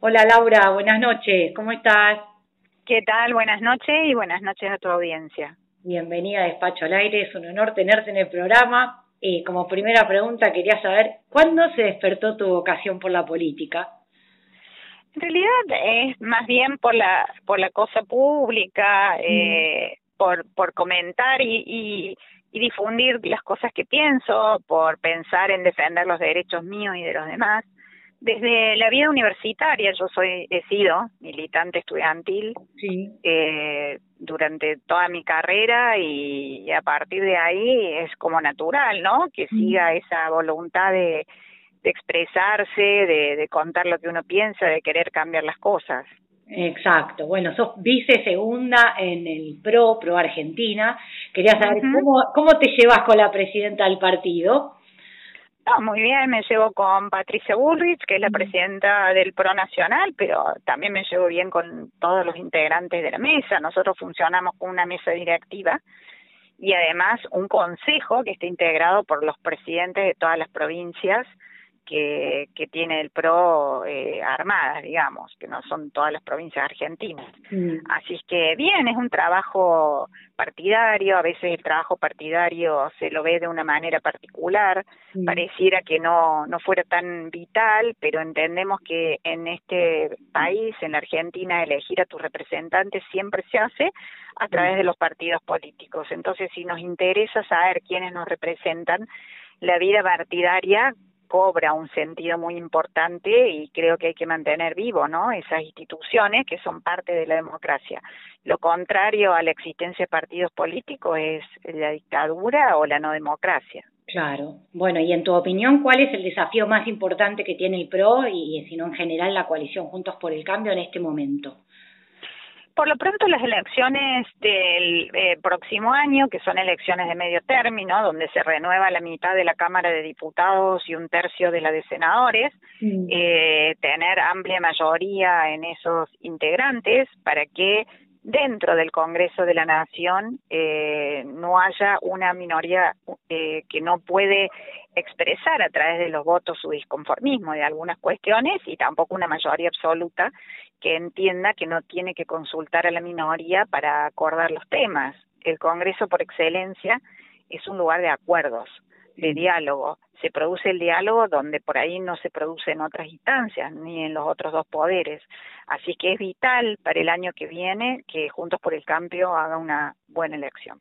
Hola Laura, buenas noches, ¿cómo estás? ¿Qué tal? Buenas noches y buenas noches a tu audiencia. Bienvenida a Despacho al Aire, es un honor tenerte en el programa. Y como primera pregunta quería saber, ¿cuándo se despertó tu vocación por la política? En realidad es más bien por la por la cosa pública, mm. eh, por por comentar y, y, y difundir las cosas que pienso, por pensar en defender los derechos míos y de los demás. Desde la vida universitaria, yo soy, he sido militante estudiantil sí. eh, durante toda mi carrera y, a partir de ahí es como natural, ¿no? Que siga esa voluntad de, de expresarse, de, de contar lo que uno piensa, de querer cambiar las cosas. Exacto. Bueno, sos vice segunda en el PRO, PRO Argentina. Quería saber cómo, cómo te llevas con la presidenta del partido. Ah, muy bien, me llevo con Patricia Bullrich, que es la presidenta del PRO Nacional, pero también me llevo bien con todos los integrantes de la mesa. Nosotros funcionamos con una mesa directiva y además un consejo que está integrado por los presidentes de todas las provincias que, que tiene el PRO eh, armadas, digamos, que no son todas las provincias argentinas. Mm. Así es que bien, es un trabajo partidario, a veces el trabajo partidario se lo ve de una manera particular, mm. pareciera que no, no fuera tan vital, pero entendemos que en este país, en la Argentina, elegir a tus representantes siempre se hace a través de los partidos políticos. Entonces, si nos interesa saber quiénes nos representan, la vida partidaria cobra un sentido muy importante y creo que hay que mantener vivo, ¿no? Esas instituciones que son parte de la democracia. Lo contrario a la existencia de partidos políticos es la dictadura o la no democracia. Claro. Bueno, y en tu opinión, ¿cuál es el desafío más importante que tiene el PRO y, si no en general la coalición Juntos por el Cambio en este momento? Por lo pronto las elecciones del eh, próximo año, que son elecciones de medio término, donde se renueva la mitad de la Cámara de Diputados y un tercio de la de senadores, mm. eh, tener amplia mayoría en esos integrantes para que dentro del Congreso de la Nación eh, no haya una minoría eh, que no puede expresar a través de los votos su disconformismo de algunas cuestiones y tampoco una mayoría absoluta que entienda que no tiene que consultar a la minoría para acordar los temas. El Congreso por excelencia es un lugar de acuerdos, de diálogo. Se produce el diálogo donde por ahí no se produce en otras instancias ni en los otros dos poderes. Así que es vital para el año que viene que Juntos por el Cambio haga una buena elección.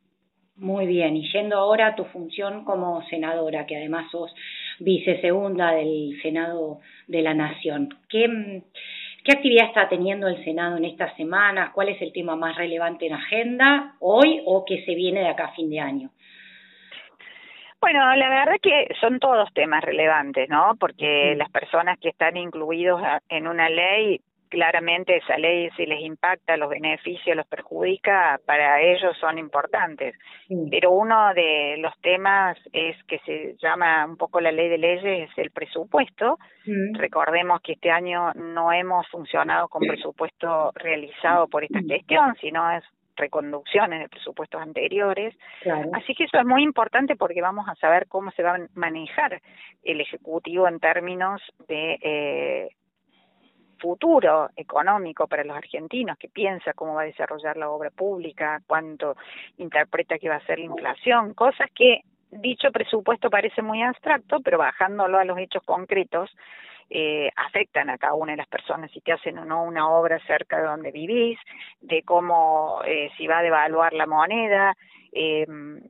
Muy bien, y yendo ahora a tu función como senadora, que además sos vicesegunda del Senado de la Nación, ¿qué, ¿qué actividad está teniendo el Senado en estas semanas? ¿Cuál es el tema más relevante en agenda hoy o que se viene de acá a fin de año? Bueno, la verdad que son todos temas relevantes, ¿no? Porque las personas que están incluidos en una ley claramente esa ley si les impacta, los beneficios los perjudica, para ellos son importantes. Pero uno de los temas es que se llama un poco la ley de leyes, es el presupuesto. Recordemos que este año no hemos funcionado con presupuesto realizado por esta gestión, sino es reconducciones de presupuestos anteriores. Así que eso es muy importante porque vamos a saber cómo se va a manejar el Ejecutivo en términos de eh, futuro económico para los argentinos, que piensa cómo va a desarrollar la obra pública, cuánto interpreta que va a ser la inflación, cosas que dicho presupuesto parece muy abstracto, pero bajándolo a los hechos concretos, eh, afectan a cada una de las personas, si te hacen o no una obra cerca de donde vivís, de cómo eh, si va a devaluar la moneda, eh,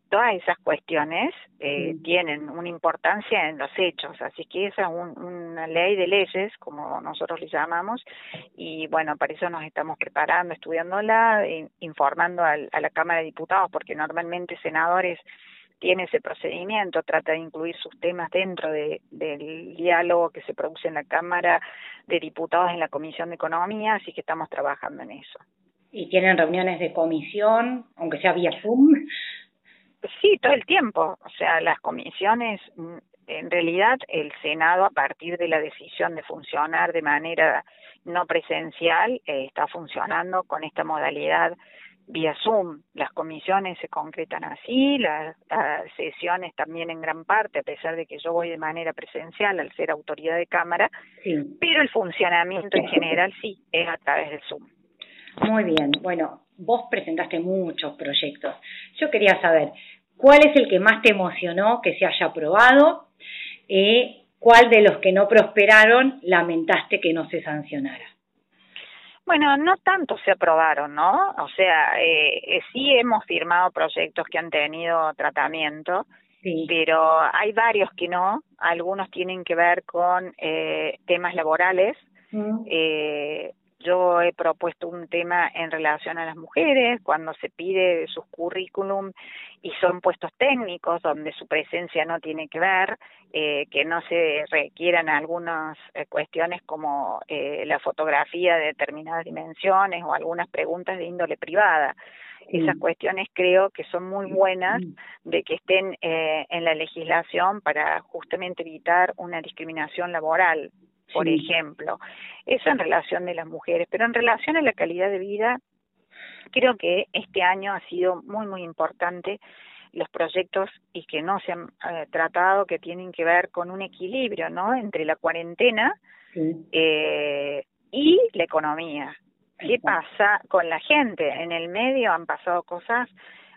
todas esas cuestiones eh, tienen una importancia en los hechos, así que esa es una ley de leyes, como nosotros le llamamos, y bueno, para eso nos estamos preparando, estudiándola, informando al, a la Cámara de Diputados, porque normalmente senadores tiene ese procedimiento, trata de incluir sus temas dentro de, del diálogo que se produce en la Cámara de Diputados en la Comisión de Economía, así que estamos trabajando en eso. ¿Y tienen reuniones de comisión, aunque sea vía Zoom? Sí, todo el tiempo. O sea, las comisiones, mm, en realidad el Senado, a partir de la decisión de funcionar de manera no presencial, eh, está funcionando con esta modalidad vía Zoom. Las comisiones se concretan así, las, sesiones también en gran parte, a pesar de que yo voy de manera presencial al ser autoridad de cámara, pero el funcionamiento en general sí es a través del Zoom. Muy bien, bueno, vos presentaste muchos proyectos. Yo quería saber, ¿cuál es el que más te emocionó que se haya aprobado? Eh, ¿Cuál de los que no prosperaron lamentaste que no se sancionara? Bueno, no tanto se aprobaron, ¿no? O sea, eh, eh, sí hemos firmado proyectos que han tenido tratamiento, pero hay varios que no. Algunos tienen que ver con eh, temas laborales. Mm. Eh, yo he propuesto un tema en relación a las mujeres, cuando se pide sus currículum y son puestos técnicos donde su presencia no tiene que ver, eh, que no se requieran algunas eh, cuestiones como eh, la fotografía de determinadas dimensiones o algunas preguntas de índole privada. Esas cuestiones creo que son muy buenas de que estén eh, en la legislación para justamente evitar una discriminación laboral por ejemplo. Eso en relación de las mujeres, pero en relación a la calidad de vida, creo que este año ha sido muy, muy importante los proyectos y que no se han eh, tratado que tienen que ver con un equilibrio, ¿no? Entre la cuarentena eh, y la economía. ¿Qué pasa con la gente? En el medio han pasado cosas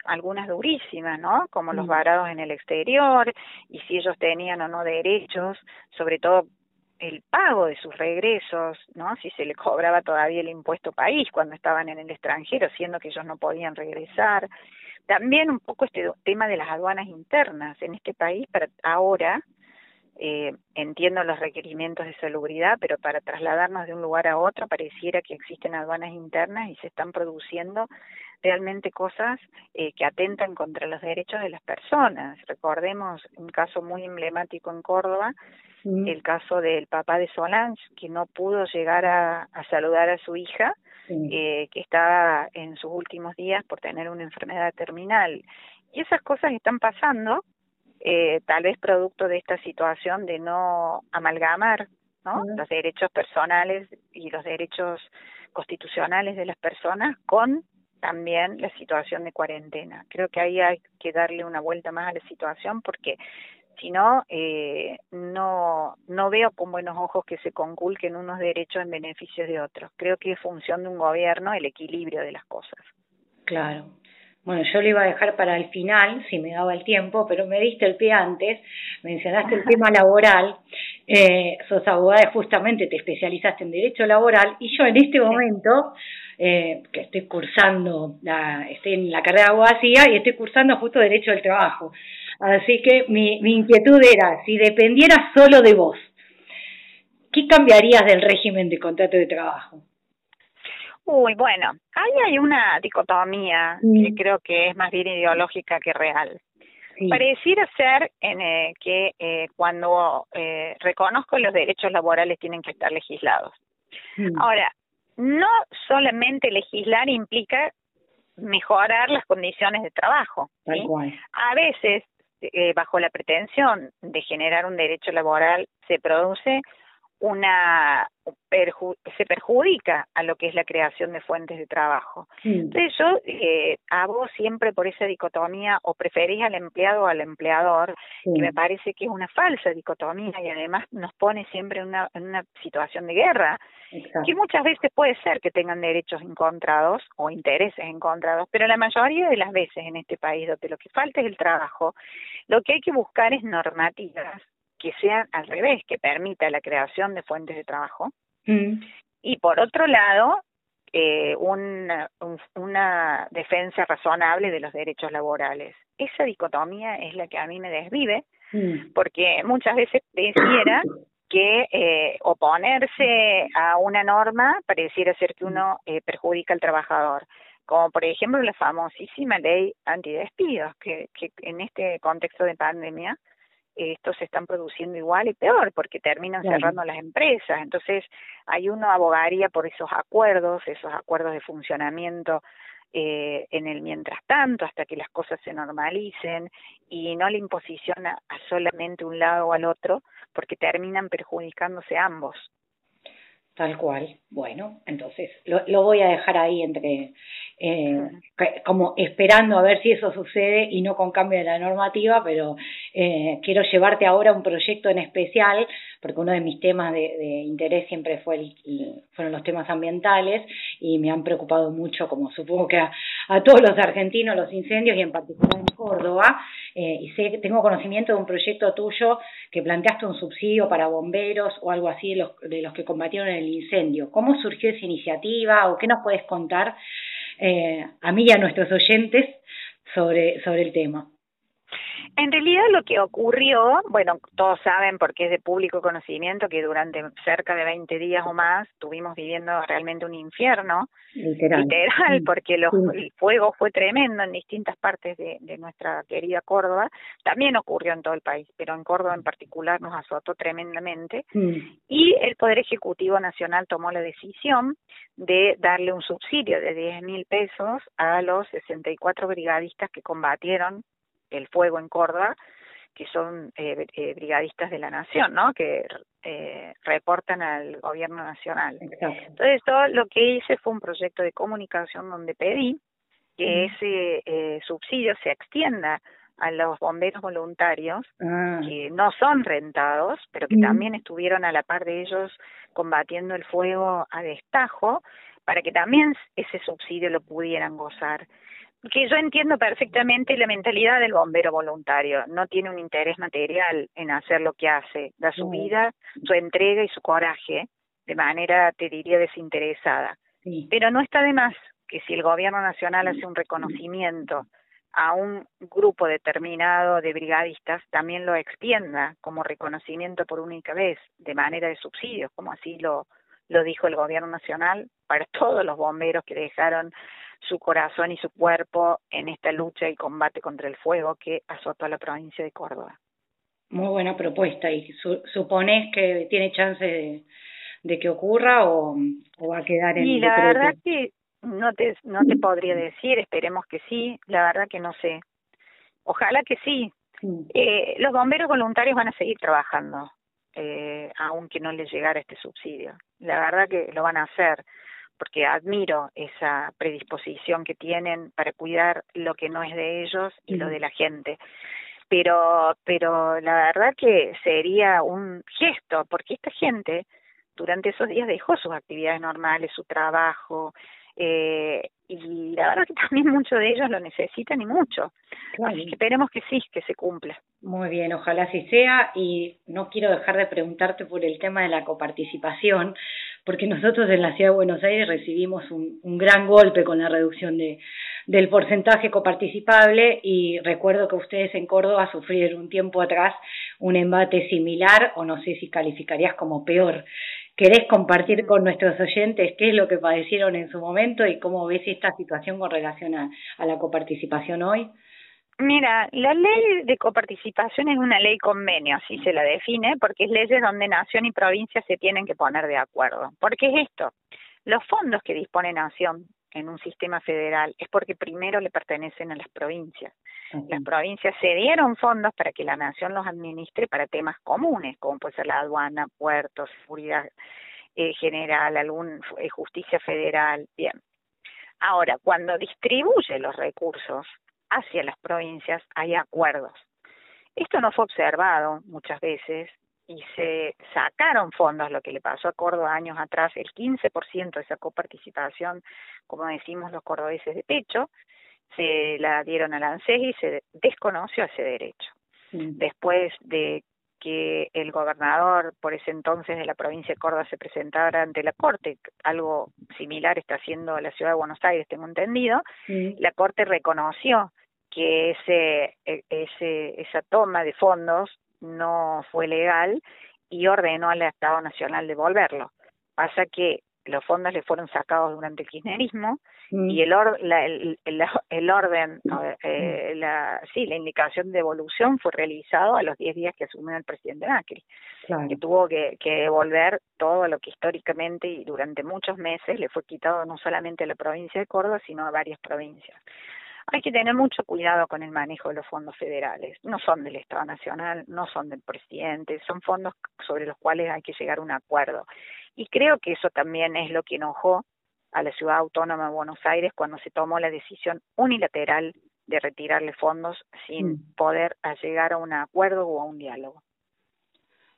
algunas durísimas, ¿no? Como los varados en el exterior y si ellos tenían o no derechos, sobre todo el pago de sus regresos, ¿no? Si se le cobraba todavía el impuesto país cuando estaban en el extranjero, siendo que ellos no podían regresar. También un poco este tema de las aduanas internas en este país ahora eh, entiendo los requerimientos de salubridad, pero para trasladarnos de un lugar a otro pareciera que existen aduanas internas y se están produciendo realmente cosas eh, que atentan contra los derechos de las personas. Recordemos un caso muy emblemático en Córdoba, el caso del papá de Solange, que no pudo llegar a, saludar a su hija, eh, que estaba en sus últimos días por tener una enfermedad terminal. Y esas cosas están pasando, eh, tal vez producto de esta situación de no amalgamar ¿no? los derechos personales y los derechos constitucionales de las personas con también la situación de cuarentena. Creo que ahí hay que darle una vuelta más a la situación porque si no, eh, no, no veo con buenos ojos que se conculquen unos derechos en beneficio de otros. Creo que es función de un gobierno el equilibrio de las cosas. Claro. Bueno, yo lo iba a dejar para el final, si me daba el tiempo, pero me diste el pie antes, mencionaste el tema laboral, eh, sos abogada y justamente te especializaste en derecho laboral y yo en este momento, eh, que estoy cursando, la, estoy en la carrera de abogacía y estoy cursando justo derecho del trabajo. Así que mi, mi inquietud era, si dependiera solo de vos, ¿qué cambiarías del régimen de contrato de trabajo? Uy, bueno, ahí hay una dicotomía que creo que es más bien ideológica que real. Pareciera ser en, eh, que eh, cuando eh, reconozco los derechos laborales tienen que estar legislados. Ahora, no solamente legislar implica mejorar las condiciones de trabajo. A veces eh, bajo la pretensión de generar un derecho laboral se produce una se perjudica a lo que es la creación de fuentes de trabajo. Entonces yo eh, hago siempre por esa dicotomía o preferís al empleado o al empleador, que me parece que es una falsa dicotomía y además nos pone siempre en una, en una situación de guerra, que muchas veces puede ser que tengan derechos encontrados o intereses encontrados, pero la mayoría de las veces en este país donde lo que falta es el trabajo, lo que hay que buscar es normativas que sean al revés, que permita la creación de fuentes de trabajo. Mm. Y por otro lado, eh, una, una defensa razonable de los derechos laborales. Esa dicotomía es la que a mí me desvive, mm. porque muchas veces pareciera que eh, oponerse a una norma pareciera ser que uno eh, perjudica al trabajador como por ejemplo la famosísima ley antidespidos, que, que en este contexto de pandemia estos se están produciendo igual y peor porque terminan cerrando las empresas. Entonces, hay uno abogaría por esos acuerdos, esos acuerdos de funcionamiento eh, en el mientras tanto, hasta que las cosas se normalicen y no la imposición a, solamente un lado o al otro, porque terminan perjudicándose ambos. Tal cual. Bueno, entonces lo, lo voy a dejar ahí entre eh, como esperando a ver si eso sucede y no con cambio de la normativa, pero eh, quiero llevarte ahora un proyecto en especial, porque uno de mis temas de, interés siempre fue el, fueron los temas ambientales y me han preocupado mucho, como supongo que a, todos los argentinos, los incendios y en particular en Córdoba. Eh, y sé tengo conocimiento de un proyecto tuyo que planteaste un subsidio para bomberos o algo así de los, de los que combatieron el incendio. ¿Cómo surgió esa iniciativa o qué nos puedes contar eh, a mí y a nuestros oyentes sobre, sobre el tema? En realidad lo que ocurrió, bueno, todos saben porque es de público conocimiento que durante cerca de 20 días o más estuvimos viviendo realmente un infierno, literal, literal porque los, el fuego fue tremendo en distintas partes de, de nuestra querida Córdoba, también ocurrió en todo el país, pero en Córdoba en particular nos azotó tremendamente. Y el Poder Ejecutivo Nacional tomó la decisión de darle un subsidio de 10 mil pesos a los 64 brigadistas que combatieron el fuego en Córdoba, que son eh, eh, brigadistas de la nación, ¿no? Que eh, reportan al gobierno nacional. Entonces, todo lo que hice fue un proyecto de comunicación donde pedí que ese eh, subsidio se extienda a los bomberos voluntarios ah. que no son rentados, pero que también estuvieron a la par de ellos combatiendo el fuego a destajo, para que también ese subsidio lo pudieran gozar que yo entiendo perfectamente la mentalidad del bombero voluntario. No tiene un interés material en hacer lo que hace. Da su vida, su entrega y su coraje de manera, te diría, desinteresada. Pero no está de más que si el gobierno nacional hace un reconocimiento a un grupo determinado de brigadistas, también lo extienda como reconocimiento por única vez, de manera de subsidios, como así lo, lo dijo el gobierno nacional para todos los bomberos que dejaron su corazón y su cuerpo en esta lucha y combate contra el fuego que azotó a la provincia de Córdoba. Muy buena propuesta. ¿Y supones que tiene chance de, que ocurra o, va a quedar en Y la verdad que no te, no te podría decir, esperemos que sí, la verdad que no sé. Ojalá que sí. Eh, los bomberos voluntarios van a seguir trabajando, eh, aunque no les llegara este subsidio. La verdad que lo van a hacer porque admiro esa predisposición que tienen para cuidar lo que no es de ellos y lo de la gente. Pero, pero la verdad que sería un gesto, porque esta gente durante esos días dejó sus actividades normales, su trabajo, eh, y la verdad que también muchos de ellos lo necesitan y mucho. Así que esperemos que sí, que se cumpla. Muy bien, ojalá así sea y no quiero dejar de preguntarte por el tema de la coparticipación, porque nosotros en la Ciudad de Buenos Aires recibimos un, un gran golpe con la reducción de, del porcentaje coparticipable y recuerdo que ustedes en Córdoba sufrieron un tiempo atrás un embate similar o no sé si calificarías como peor. ¿Querés compartir con nuestros oyentes qué es lo que padecieron en su momento y cómo ves esta situación con relación a, la coparticipación hoy? Mira, la ley de coparticipación es una ley convenio, así se la define, porque es leyes donde nación y provincia se tienen que poner de acuerdo. ¿Por qué es esto? Los fondos que dispone nación en un sistema federal es porque primero le pertenecen a las provincias. Las provincias se dieron fondos para que la nación los administre para temas comunes, como puede ser la aduana, puertos, seguridad eh, general, algún eh, justicia federal, bien. Ahora, cuando distribuye los recursos hacia las provincias, hay acuerdos. Esto no fue observado muchas veces y se sacaron fondos, lo que le pasó a Córdoba años atrás, el 15% de esa coparticipación, como decimos los cordobeses de pecho, se la dieron al ANSES y se desconoció ese derecho. Después de que el gobernador por ese entonces de la provincia de Córdoba se presentara ante la Corte, algo similar está haciendo la ciudad de Buenos Aires, tengo entendido, la Corte reconoció que ese, e, ese, esa toma de fondos no fue legal y ordenó al Estado Nacional devolverlo. Pasa que los fondos le fueron sacados durante el kirchnerismo mm. y el, la, el, el, orden, eh, la, sí, la indicación de devolución fue realizado a los 10 días que asumió el presidente Macri, que tuvo que, que devolver todo lo que históricamente y durante muchos meses le fue quitado no solamente a la provincia de Córdoba, sino a varias provincias. Hay que tener mucho cuidado con el manejo de los fondos federales. No son del Estado Nacional, no son del presidente, son fondos sobre los cuales hay que llegar a un acuerdo. Y creo que eso también es lo que enojó a la ciudad autónoma de Buenos Aires cuando se tomó la decisión unilateral de retirarle fondos sin mm. poder llegar a un acuerdo o a un diálogo.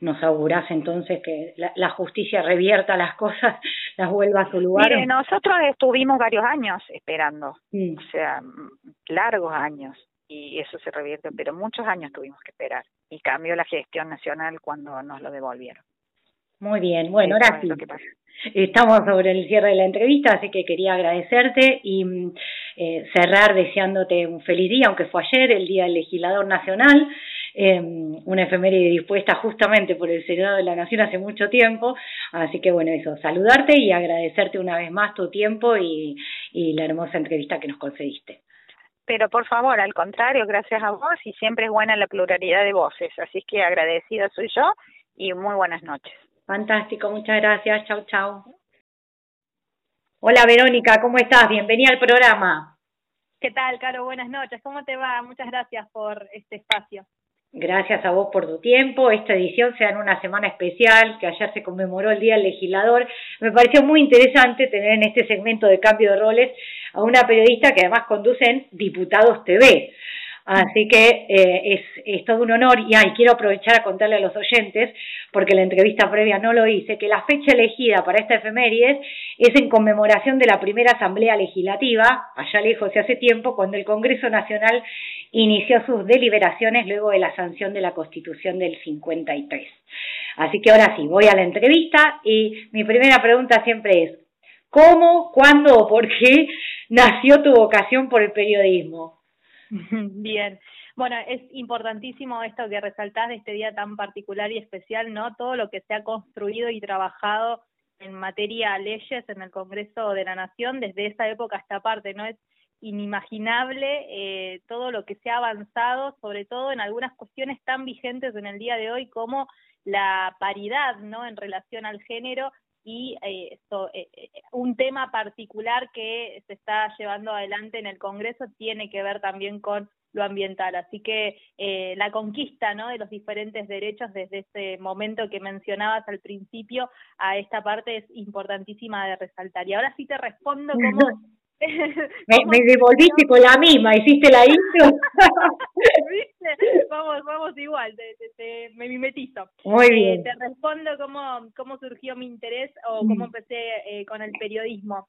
¿Nos augurás entonces que la, justicia revierta las cosas, las vuelva a su lugar? Mire, nosotros estuvimos varios años esperando, mm. o sea, largos años, y eso se revierte, pero muchos años tuvimos que esperar, y cambió la gestión nacional cuando nos lo devolvieron. Muy bien, bueno, ahora sí. Estamos sobre el cierre de la entrevista, así que quería agradecerte y mm, eh, cerrar deseándote un feliz día, aunque fue ayer, el Día del Legislador Nacional, eh, una efeméride dispuesta justamente por el Senado de la Nación hace mucho tiempo. Así que bueno, eso, saludarte y agradecerte una vez más tu tiempo y, y la hermosa entrevista que nos concediste. Pero por favor, al contrario, gracias a vos y siempre es buena la pluralidad de voces. Así que agradecida soy yo y muy buenas noches. Fantástico, muchas gracias. Chau, chau. Hola Verónica, ¿cómo estás? Bienvenida al programa. ¿Qué tal, Caro? Buenas noches. ¿Cómo te va? Muchas gracias por este espacio. Gracias a vos por tu tiempo. Esta edición se da en una semana especial, que ayer se conmemoró el Día del Legislador. Me pareció muy interesante tener en este segmento de cambio de roles a una periodista que además conduce en Diputados TV. Así que eh, es, todo un honor y ay, quiero aprovechar a contarle a los oyentes, porque la entrevista previa no lo hice, que la fecha elegida para esta efemérides es en conmemoración de la primera Asamblea Legislativa, allá lejos de hace tiempo, cuando el Congreso Nacional inició sus deliberaciones luego de la sanción de la Constitución del 53. Así que ahora sí, voy a la entrevista y mi primera pregunta siempre es, ¿cómo, cuándo o por qué nació tu vocación por el periodismo? Bien. Bueno, es importantísimo esto que resaltás de este día tan particular y especial, ¿no? Todo lo que se ha construido y trabajado en materia de leyes en el Congreso de la Nación desde esa época hasta parte, ¿no? Es inimaginable eh, todo lo que se ha avanzado, sobre todo en algunas cuestiones tan vigentes en el día de hoy como la paridad, ¿no? En relación al género y eh, eh, eh, un tema particular que se está llevando adelante en el Congreso tiene que ver también con lo ambiental. Así que eh, la conquista ¿no? de los diferentes derechos desde ese momento que mencionabas al principio a esta parte es importantísima de resaltar. Y ahora sí te respondo como me, devolviste con la misma, hiciste la intro. Vamos, vamos igual, te, me mimetizo. Muy eh, bien. te respondo cómo, cómo surgió mi interés o cómo mm. empecé eh, con el periodismo.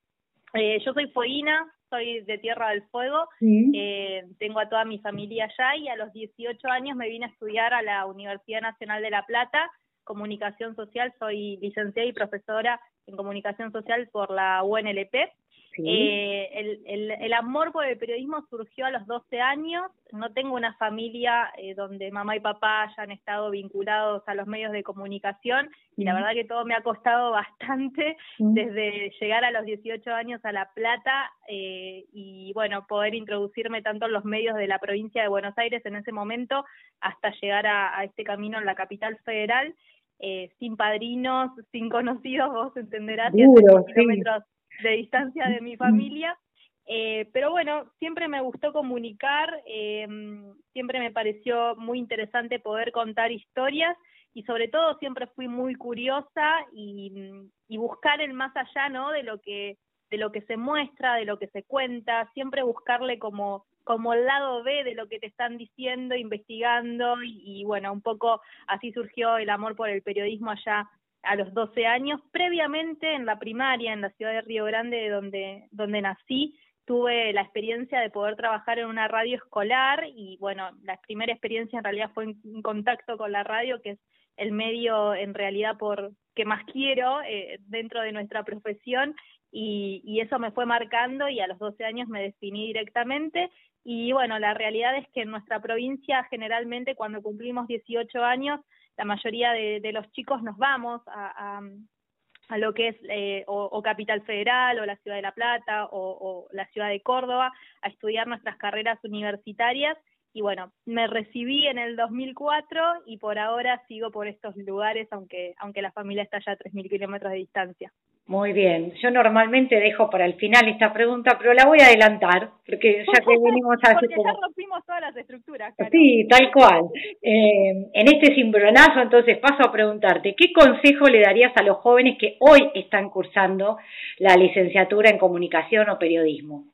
Eh, yo soy fueguina, soy de Tierra del Fuego, tengo a toda mi familia allá y a los 18 años me vine a estudiar a la Universidad Nacional de La Plata, comunicación social, soy licenciada y profesora en comunicación social por la UNLP eh, el, el, el, amor por el periodismo surgió a los 12 años. No tengo una familia eh, donde mamá y papá hayan estado vinculados a los medios de comunicación y la verdad que todo me ha costado bastante desde llegar a los 18 años a La Plata eh, y bueno, poder introducirme tanto en los medios de la provincia de Buenos Aires en ese momento hasta llegar a, este camino en la capital federal. Eh, sin padrinos, sin conocidos, vos entenderás, kilómetros de distancia de mi familia. Eh, pero bueno, siempre me gustó comunicar, eh, siempre me pareció muy interesante poder contar historias y sobre todo siempre fui muy curiosa y, y buscar el más allá, ¿no? De lo que de lo que se muestra, de lo que se cuenta, siempre buscarle como como el lado B de lo que te están diciendo, investigando y, y bueno, un poco así surgió el amor por el periodismo allá a los 12 años. Previamente en la primaria, en la ciudad de Río Grande, donde, donde nací, tuve la experiencia de poder trabajar en una radio escolar y bueno, la primera experiencia en realidad fue en, contacto con la radio, que es el medio en realidad por que más quiero eh, dentro de nuestra profesión y, y eso me fue marcando y a los 12 años me definí directamente y bueno, la realidad es que en nuestra provincia generalmente cuando cumplimos 18 años la mayoría de, los chicos nos vamos a, a, lo que es eh, o, Capital Federal o la Ciudad de La Plata o, la Ciudad de Córdoba a estudiar nuestras carreras universitarias. Y bueno, me recibí en el 2004 y por ahora sigo por estos lugares, aunque, aunque la familia está ya a 3.000 kilómetros de distancia. Muy bien. Yo normalmente dejo para el final esta pregunta, pero la voy a adelantar, porque ya que venimos a... porque ya rompimos todas las estructuras. Sí, tal cual. Eh, en este cimbronazo, entonces, paso a preguntarte, ¿qué consejo le darías a los jóvenes que hoy están cursando la licenciatura en comunicación o periodismo?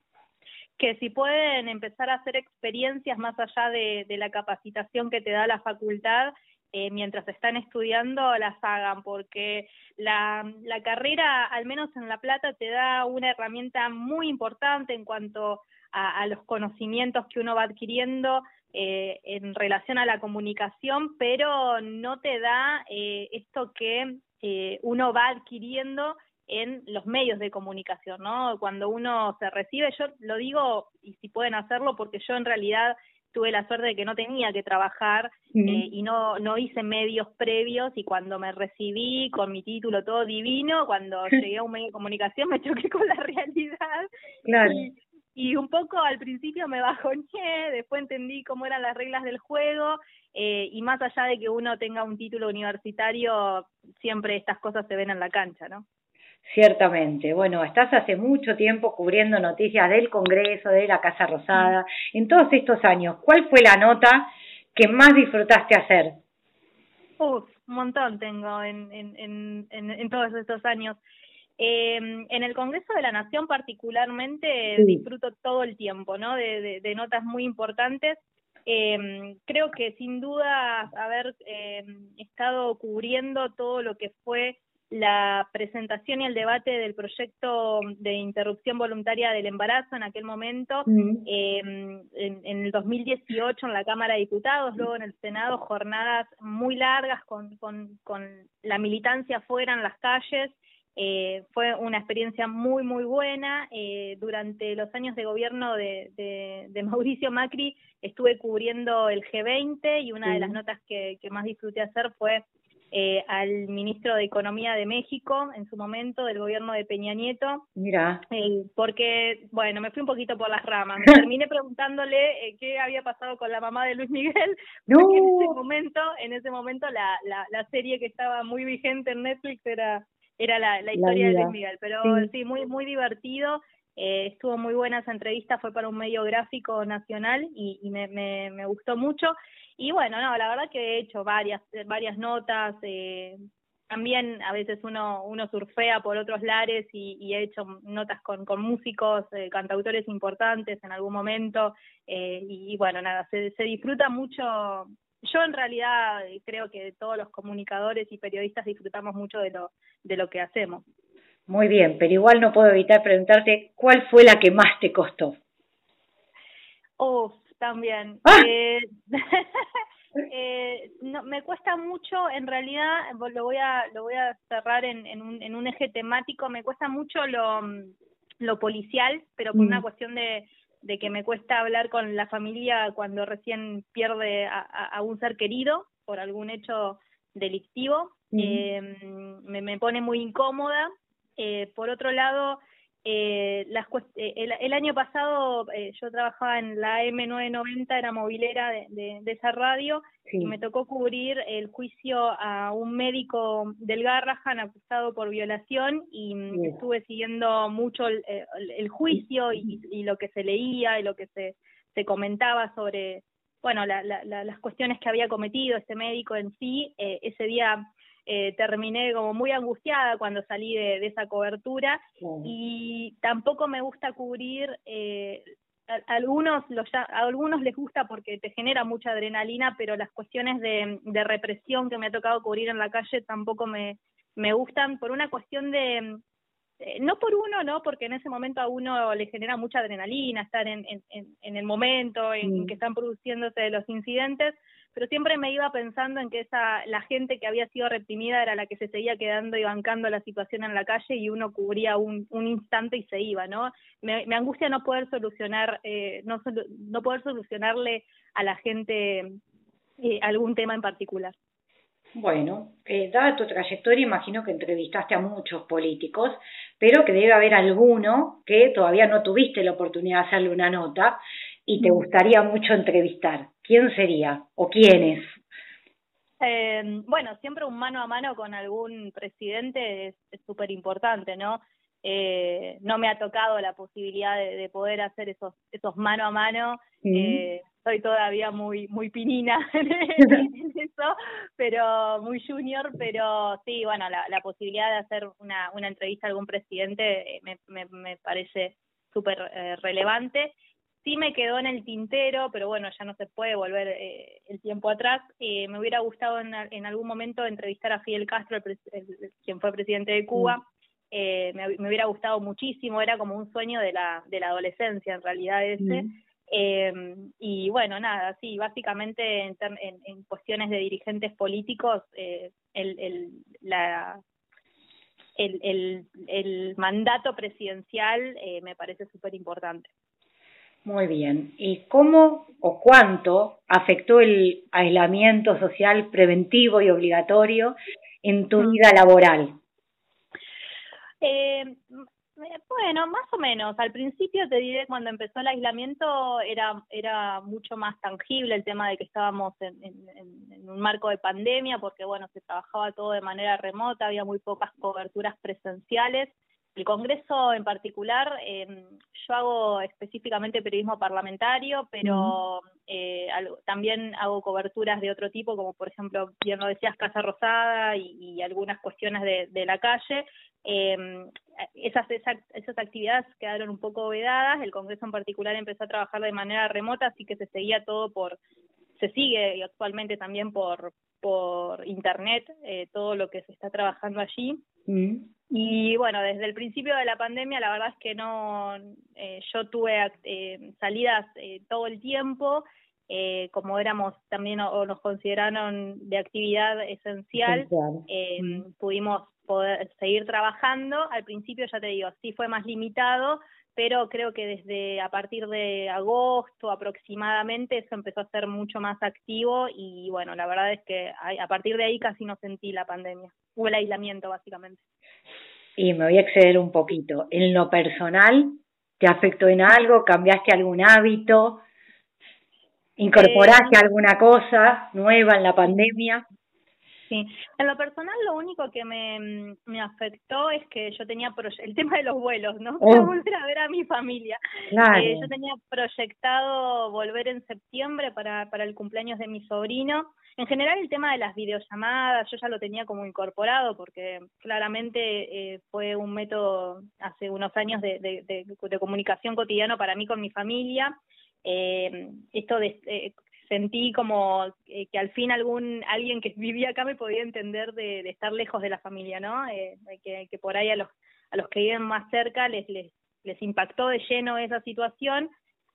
que si pueden empezar a hacer experiencias más allá de, de la capacitación que te da la facultad, eh, mientras están estudiando las hagan, porque la, carrera, al menos en La Plata, te da una herramienta muy importante en cuanto a, los conocimientos que uno va adquiriendo eh, en relación a la comunicación, pero no te da eh, esto que eh, uno va adquiriendo en los medios de comunicación, ¿no? Cuando uno se recibe, yo lo digo y si pueden hacerlo porque yo en realidad tuve la suerte de que no tenía que trabajar eh, y no, no hice medios previos y cuando me recibí con mi título todo divino, cuando llegué a un medio de comunicación me choqué con la realidad. Claro. Y, un poco al principio me bajoné, después entendí cómo eran las reglas del juego eh, y más allá de que uno tenga un título universitario, siempre estas cosas se ven en la cancha, ¿no? Ciertamente. Bueno, estás hace mucho tiempo cubriendo noticias del Congreso, de la Casa Rosada. En todos estos años, ¿cuál fue la nota que más disfrutaste hacer? Uf, un montón tengo en, en, en, en todos estos años. Eh, en el Congreso de la Nación particularmente disfruto todo el tiempo, ¿no? De, de, notas muy importantes. Eh, creo que sin duda haber eh, estado cubriendo todo lo que fue la presentación y el debate del proyecto de interrupción voluntaria del embarazo en aquel momento, eh, en, en, el 2018 en la Cámara de Diputados, luego en el Senado, jornadas muy largas con, con, con la militancia afuera en las calles. Eh, fue una experiencia muy, muy buena. Eh, durante los años de gobierno de, de, de, Mauricio Macri estuve cubriendo el G20 y una de las notas que, que más disfruté hacer fue eh, al ministro de Economía de México en su momento del gobierno de Peña Nieto. Mira. Eh, porque, bueno, me fui un poquito por las ramas. Me terminé preguntándole eh, qué había pasado con la mamá de Luis Miguel. Porque en ese momento, en ese momento la, la, la serie que estaba muy vigente en Netflix era era la, la historia de Luis Miguel. Pero sí, muy muy divertido. Eh, estuvo muy buena esa entrevista, fue para un medio gráfico nacional y, y me, me, me gustó mucho. Y bueno, no, la verdad que he hecho varias, varias notas, eh, también a veces uno, uno surfea por otros lares y, y he hecho notas con, con músicos, eh, cantautores importantes en algún momento, eh, y, bueno, nada, se, se disfruta mucho. Yo en realidad creo que todos los comunicadores y periodistas disfrutamos mucho de lo, de lo que hacemos. Muy bien, pero igual no puedo evitar preguntarte cuál fue la que más te costó. Oh, también. ¡Ah! Eh, eh, no, me cuesta mucho, en realidad, lo voy a, lo voy a cerrar en, en, un, en un eje temático, me cuesta mucho lo, lo policial, pero por una mm. cuestión de, de que me cuesta hablar con la familia cuando recién pierde a, a, un ser querido por algún hecho delictivo. eh, me, me pone muy incómoda. Eh, por otro lado, eh, las, eh, el, el, año pasado eh, yo trabajaba en la M990, era movilera de, de, de esa radio, sí. y me tocó cubrir el juicio a un médico del Garrahan acusado por violación y sí. estuve siguiendo mucho el, el, el juicio y, y, lo que se leía y lo que se, se comentaba sobre, bueno, la, la, la, las cuestiones que había cometido este médico en sí. Eh, ese día eh, terminé como muy angustiada cuando salí de, de esa cobertura sí. y tampoco me gusta cubrir eh, a, algunos los, a algunos les gusta porque te genera mucha adrenalina pero las cuestiones de, de represión que me ha tocado cubrir en la calle tampoco me, me gustan por una cuestión de eh, no por uno, no, porque en ese momento a uno le genera mucha adrenalina estar en, en, en el momento en mm. que están produciéndose los incidentes, pero siempre me iba pensando en que esa la gente que había sido reprimida era la que se seguía quedando y bancando la situación en la calle y uno cubría un, un instante y se iba, ¿no? Me, angustia no poder solucionar, eh, no, no poder solucionarle a la gente eh, algún tema en particular. Bueno, eh, dada tu trayectoria, imagino que entrevistaste a muchos políticos, pero que debe haber alguno que todavía no tuviste la oportunidad de hacerle una nota y te mm. gustaría mucho entrevistar. ¿Quién sería o quiénes? Eh, bueno, siempre un mano a mano con algún presidente es súper importante, ¿no? Eh, no me ha tocado la posibilidad de, poder hacer esos esos mano a mano. Eh, soy todavía muy muy pinina en eso, pero muy junior, pero sí, bueno, la, la posibilidad de hacer una, una entrevista a algún presidente eh, me, me, me parece súper eh, relevante. Sí me quedó en el tintero, pero bueno, ya no se puede volver eh, el tiempo atrás. Eh, me hubiera gustado en, en, algún momento entrevistar a Fidel Castro, el, quien fue presidente de Cuba. Mm. Eh, me, me, hubiera gustado muchísimo, era como un sueño de la, de la adolescencia en realidad ese. Mm. Y bueno, nada, sí, básicamente en, en, en cuestiones de dirigentes políticos, el, el, la, el, el, el mandato presidencial eh, me parece súper importante. Muy bien. ¿Y cómo o cuánto afectó el aislamiento social preventivo y obligatorio en tu mm. vida laboral? Eh, bueno, más o menos. Al principio te diré cuando empezó el aislamiento era era mucho más tangible el tema de que estábamos en, en, en, un marco de pandemia porque bueno se trabajaba todo de manera remota, había muy pocas coberturas presenciales el Congreso en particular, eh, yo hago específicamente periodismo parlamentario, pero eh, también hago coberturas de otro tipo, como por ejemplo, bien lo decías, Casa Rosada y, y algunas cuestiones de, de la calle. Eh, esas, esas, esas actividades quedaron un poco vedadas, el Congreso en particular empezó a trabajar de manera remota, así que se seguía todo por, se sigue actualmente también por, por internet, eh, todo lo que se está trabajando allí. Mm. Y bueno, desde el principio de la pandemia, la verdad es que no, eh, yo tuve eh, salidas eh, todo el tiempo, eh, como éramos también o, nos consideraron de actividad esencial, eh, mm. pudimos poder seguir trabajando. Al principio, ya te digo, sí fue más limitado, pero creo que desde a partir de agosto aproximadamente eso empezó a ser mucho más activo y bueno, la verdad es que a, partir de ahí casi no sentí la pandemia, o el aislamiento básicamente y me voy a exceder un poquito. En lo personal, ¿te afectó en algo? ¿Cambiaste algún hábito? ¿Incorporaste eh, alguna cosa nueva en la pandemia? Sí, en lo personal lo único que me, me afectó es que yo tenía el tema de los vuelos, ¿no? Oh. volver a ver a mi familia. Claro. Eh, yo tenía proyectado volver en septiembre para, para el cumpleaños de mi sobrino en general el tema de las videollamadas yo ya lo tenía como incorporado porque claramente eh, fue un método hace unos años de, de, de, de comunicación cotidiano para mí con mi familia. Eh, esto de, eh, sentí como eh, que al fin algún alguien que vivía acá me podía entender de, estar lejos de la familia, ¿no? Eh, que, que por ahí a los a los que viven más cerca les les les impactó de lleno esa situación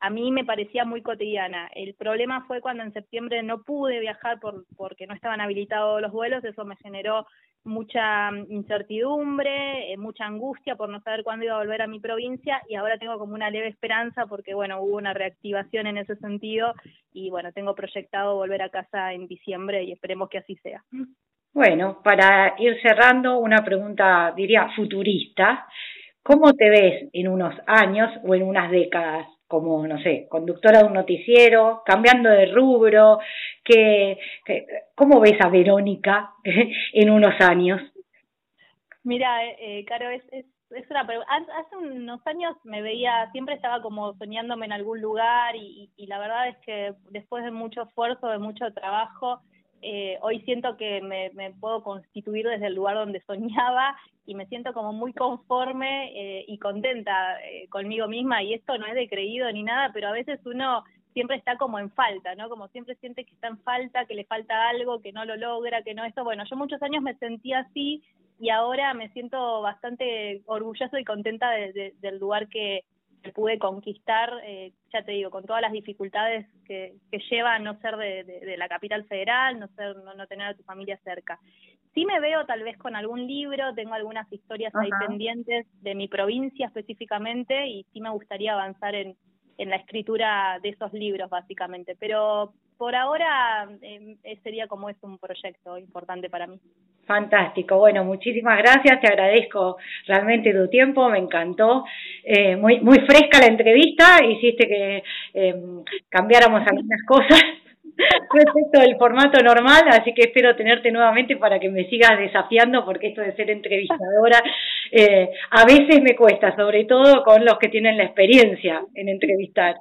a mí me parecía muy cotidiana. El problema fue cuando en septiembre no pude viajar por, porque no estaban habilitados los vuelos, eso me generó mucha incertidumbre, eh, mucha angustia por no saber cuándo iba a volver a mi provincia y ahora tengo como una leve esperanza porque bueno, hubo una reactivación en ese sentido y bueno, tengo proyectado volver a casa en diciembre y esperemos que así sea. Bueno, para ir cerrando, una pregunta, diría, futurista. ¿Cómo te ves en unos años o en unas décadas? Como, no sé, conductora de un noticiero, cambiando de rubro, que, ¿cómo ves a Verónica en unos años? Mira, eh, eh, Caro, es, es, una pregunta. Hace unos años me veía, siempre estaba como soñándome en algún lugar y, y la verdad es que después de mucho esfuerzo, de mucho trabajo, eh, hoy siento que me, me, puedo constituir desde el lugar donde soñaba y me siento como muy conforme eh, y contenta eh, conmigo misma y esto no es de creído ni nada, pero a veces uno siempre está como en falta, ¿no? Como siempre siente que está en falta, que le falta algo, que no lo logra, que no esto. Bueno, yo muchos años me sentía así y ahora me siento bastante orgulloso y contenta de, de, del lugar que, pude conquistar, eh, ya te digo, con todas las dificultades que, que lleva no ser de, de, de la capital federal, no ser no, no, tener a tu familia cerca. Sí me veo tal vez con algún libro, tengo algunas historias Ajá. ahí pendientes de mi provincia específicamente y sí me gustaría avanzar en, en la escritura de esos libros básicamente, pero por ahora eh, sería como es un proyecto importante para mí. Fantástico, bueno, muchísimas gracias, te agradezco realmente tu tiempo, me encantó, eh, muy muy fresca la entrevista, hiciste que eh, cambiáramos algunas cosas. Respecto del formato normal, así que espero tenerte nuevamente para que me sigas desafiando, porque esto de ser entrevistadora eh, a veces me cuesta, sobre todo con los que tienen la experiencia en entrevistar.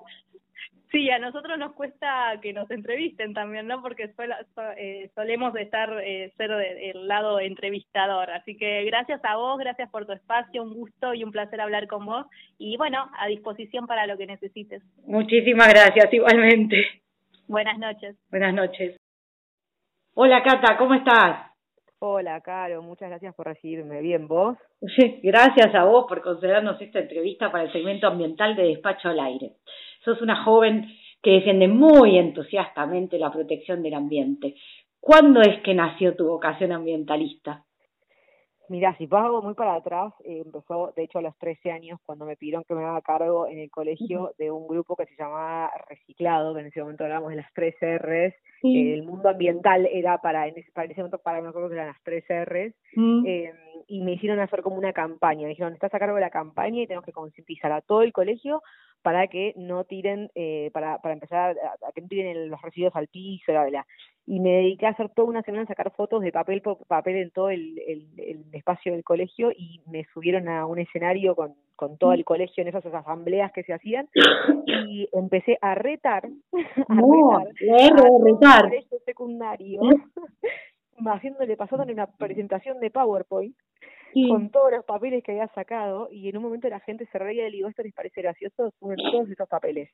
Sí, a nosotros nos cuesta que nos entrevisten también, ¿no? Porque eh, solemos estar eh, ser del lado entrevistador. Así que gracias a vos, gracias por tu espacio, un gusto y un placer hablar con vos. Y bueno, a disposición para lo que necesites. Muchísimas gracias, igualmente. Buenas noches. Buenas noches. Hola Cata, ¿cómo estás? Hola, Caro, muchas gracias por recibirme. Bien, ¿vos? Sí, gracias a vos por considerarnos esta entrevista para el segmento ambiental de Despacho al Aire. Sos una joven que defiende muy entusiastamente la protección del ambiente. ¿Cuándo es que nació tu vocación ambientalista? Mira, si paso muy para atrás, eh, empezó de hecho a los 13 años cuando me pidieron que me haga cargo en el colegio de un grupo que se llamaba Reciclado, que en ese momento hablábamos de las tres R's. el mundo ambiental era para en, ese, para ese momento para nosotros eran las tres R's. Eh, y me hicieron hacer como una campaña. Me dijeron, estás a cargo de la campaña y tenemos que concientizar a todo el colegio para que no tiren, eh, para, para empezar a, que no tiren los residuos al piso, la, la. Y me dediqué a hacer toda una semana a sacar fotos de papel por papel en todo el, el, espacio del colegio y me subieron a un escenario con, con todo el colegio en esas asambleas que se hacían y empecé a retar, a retar, a retar. secundario, haciéndole, pasándole una presentación de PowerPoint con todos los papeles que había sacado y en un momento la gente se reía y le digo, ¿esto les parece gracioso? Suben todos esos papeles.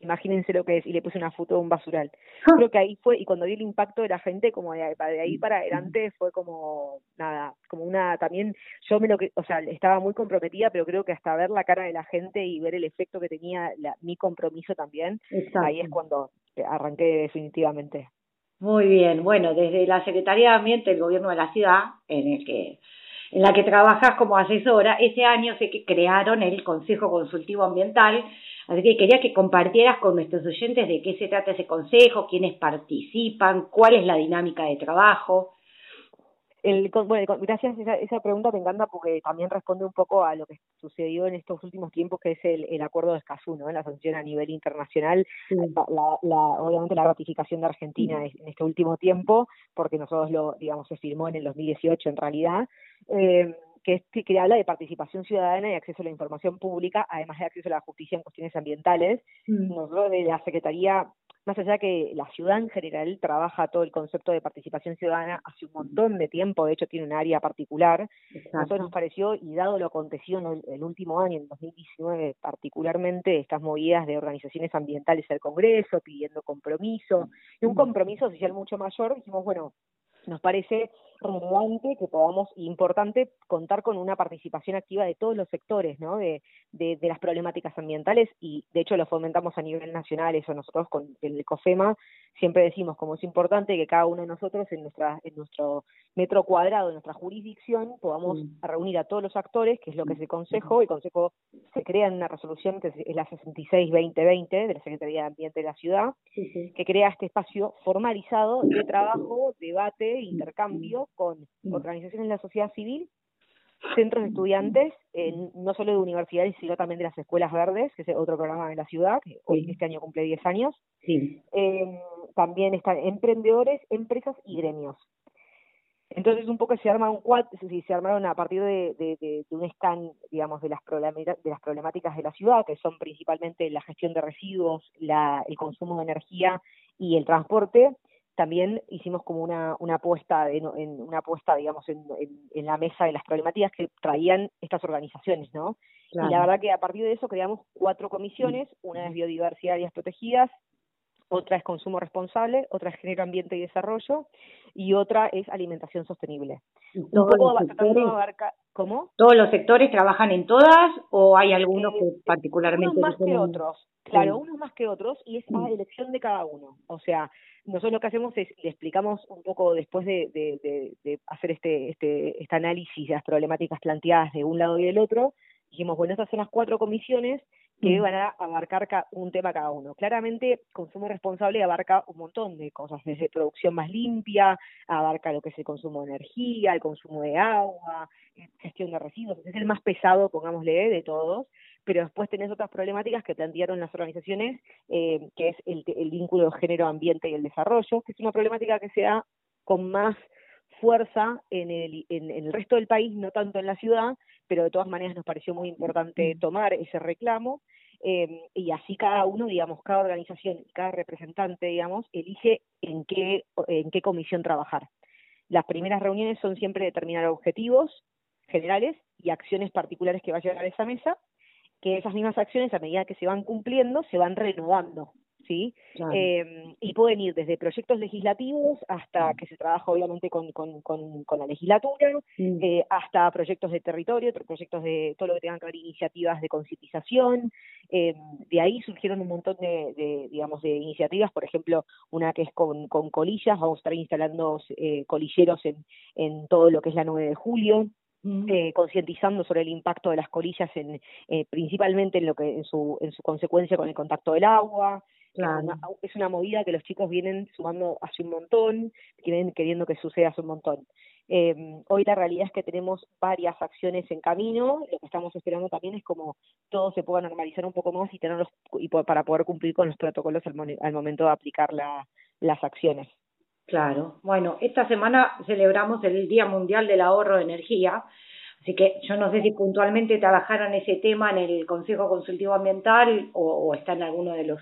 Imagínense lo que es. Y le puse una foto de un basural. Ah. Creo que ahí fue, y cuando vi el impacto de la gente, como de, ahí para adelante, fue como, nada, como una, también, yo me lo que, o sea, estaba muy comprometida, pero creo que hasta ver la cara de la gente y ver el efecto que tenía la, mi compromiso también, ahí es cuando arranqué definitivamente. Muy bien, bueno, desde la Secretaría de Ambiente del Gobierno de la Ciudad, en el que en la que trabajas como asesora, ese año sé que crearon el Consejo Consultivo Ambiental, así que quería que compartieras con nuestros oyentes de qué se trata ese consejo, quiénes participan, cuál es la dinámica de trabajo. El, bueno, gracias, esa, esa pregunta me encanta porque también responde un poco a lo que sucedió en estos últimos tiempos, que es el, el acuerdo de Escazú, ¿no? la sanción a nivel internacional, la, la, obviamente la ratificación de Argentina en este último tiempo, porque nosotros lo, digamos, se firmó en el 2018 en realidad, eh, que, que habla de participación ciudadana y acceso a la información pública, además de acceso a la justicia en cuestiones ambientales. Nosotros de la Secretaría más allá que la ciudad en general trabaja todo el concepto de participación ciudadana hace un montón de tiempo, de hecho tiene un área particular, a nosotros nos pareció, y dado lo acontecido en el, último año, en 2019 particularmente, estas movidas de organizaciones ambientales al Congreso, pidiendo compromiso, y un compromiso social mucho mayor, dijimos, bueno, nos parece relevante que podamos, importante, contar con una participación activa de todos los sectores, ¿no? De, de, las problemáticas ambientales y, de hecho, lo fomentamos a nivel nacional, eso nosotros con el COFEMA siempre decimos como es importante que cada uno de nosotros en nuestra en nuestro metro cuadrado, en nuestra jurisdicción, podamos reunir a todos los actores, que es lo que es el Consejo. El Consejo se crea en una resolución que es la 66-2020 de la Secretaría de Ambiente de la Ciudad, que crea este espacio formalizado de trabajo, debate, intercambio con organizaciones de la sociedad civil, centros de estudiantes, no solo de universidades, sino también de las escuelas verdes, que es otro programa de la ciudad, que hoy este año cumple 10 años. Eh, también están emprendedores, empresas y gremios. Entonces un poco se arma un se armaron a partir de, de, un scan, digamos, de las, de las problemáticas de la ciudad, que son principalmente la gestión de residuos, la, el consumo de energía y el transporte, también hicimos como una, una apuesta, en, una apuesta digamos, en, en, la mesa de las problemáticas que traían estas organizaciones, ¿no? Y la verdad que a partir de eso creamos cuatro comisiones, una es biodiversidad y áreas protegidas, otra es consumo responsable, otra es género, ambiente y desarrollo, y otra es alimentación sostenible. Un poco ¿Cómo? ¿Todos los sectores trabajan en todas o hay algunos que eh, particularmente... Unos más que otros, claro, unos más que otros, y es a elección de cada uno. O sea, nosotros lo que hacemos es, le explicamos un poco después de, de, de, hacer este, este, este análisis de las problemáticas planteadas de un lado y del otro, dijimos, bueno, estas son las cuatro comisiones que van a abarcar un tema cada uno. Claramente, consumo responsable abarca un montón de cosas, desde producción más limpia, abarca lo que es el consumo de energía, el consumo de agua, eh, gestión de residuos, es el más pesado, pongámosle, de todos, pero después tenés otras problemáticas que plantearon las organizaciones, eh, que es el, el vínculo género-ambiente y el desarrollo, que es una problemática que se da con más fuerza en el, en, el resto del país, no tanto en la ciudad, pero de todas maneras nos pareció muy importante tomar ese reclamo eh, y así cada uno, digamos, cada organización, cada representante, digamos, elige en qué, en qué comisión trabajar. Las primeras reuniones son siempre determinar objetivos generales y acciones particulares que va a llegar a esa mesa, que esas mismas acciones, a medida que se van cumpliendo, se van renovando. ¿sí? Eh, y pueden ir desde proyectos legislativos hasta que se trabaja obviamente con, con, con, con la legislatura, eh, hasta proyectos de territorio, proyectos de todo lo que tengan que ver iniciativas de concientización. Eh, de ahí surgieron un montón de, de, digamos, de iniciativas, por ejemplo, una que es con, con colillas, vamos a estar instalando eh, colilleros en, en todo lo que es la 9 de julio. Eh, concientizando sobre el impacto de las colillas en eh, principalmente en lo que en su en su consecuencia con el contacto del agua es una movida que los chicos vienen sumando hace un montón, vienen queriendo que suceda hace un montón. Eh, hoy la realidad es que tenemos varias acciones en camino, lo que estamos esperando también es como todo se pueda normalizar un poco más y tenerlos y para poder cumplir con los protocolos al, al momento de aplicar la, las acciones. Claro, bueno, esta semana celebramos el Día Mundial del Ahorro de Energía, así que yo no sé si puntualmente trabajaron ese tema en el Consejo Consultivo Ambiental o, está en alguno de los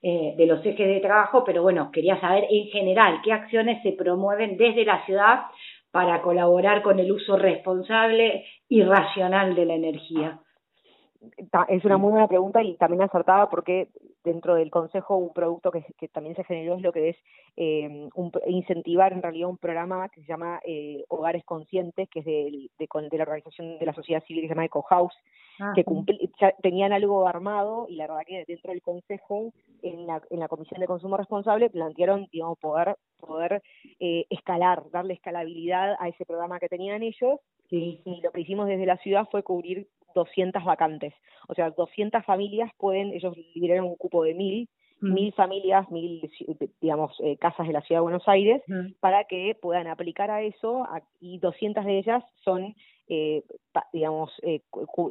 eh, de los ejes de trabajo, pero bueno, quería saber en general qué acciones se promueven desde la ciudad para colaborar con el uso responsable y racional de la energía. Es una muy buena pregunta y también acertada porque dentro del Consejo un producto que, que también se generó es lo que es eh, un, incentivar en realidad un programa que se llama eh, Hogares Conscientes, que es de, de, la organización de la sociedad civil que se llama Eco House, ah, que tenían algo armado y la verdad que dentro del Consejo, en la, en la Comisión de Consumo Responsable, plantearon, digamos, poder, poder eh, escalar, darle escalabilidad a ese programa que tenían ellos. Y lo que hicimos desde la ciudad fue cubrir 200 vacantes. O sea, 200 familias pueden, ellos liberaron un cupo de mil, mm. mil familias, mil, digamos, eh, casas de la ciudad de Buenos Aires, mm. para que puedan aplicar a eso y 200 de ellas son, eh, digamos, eh,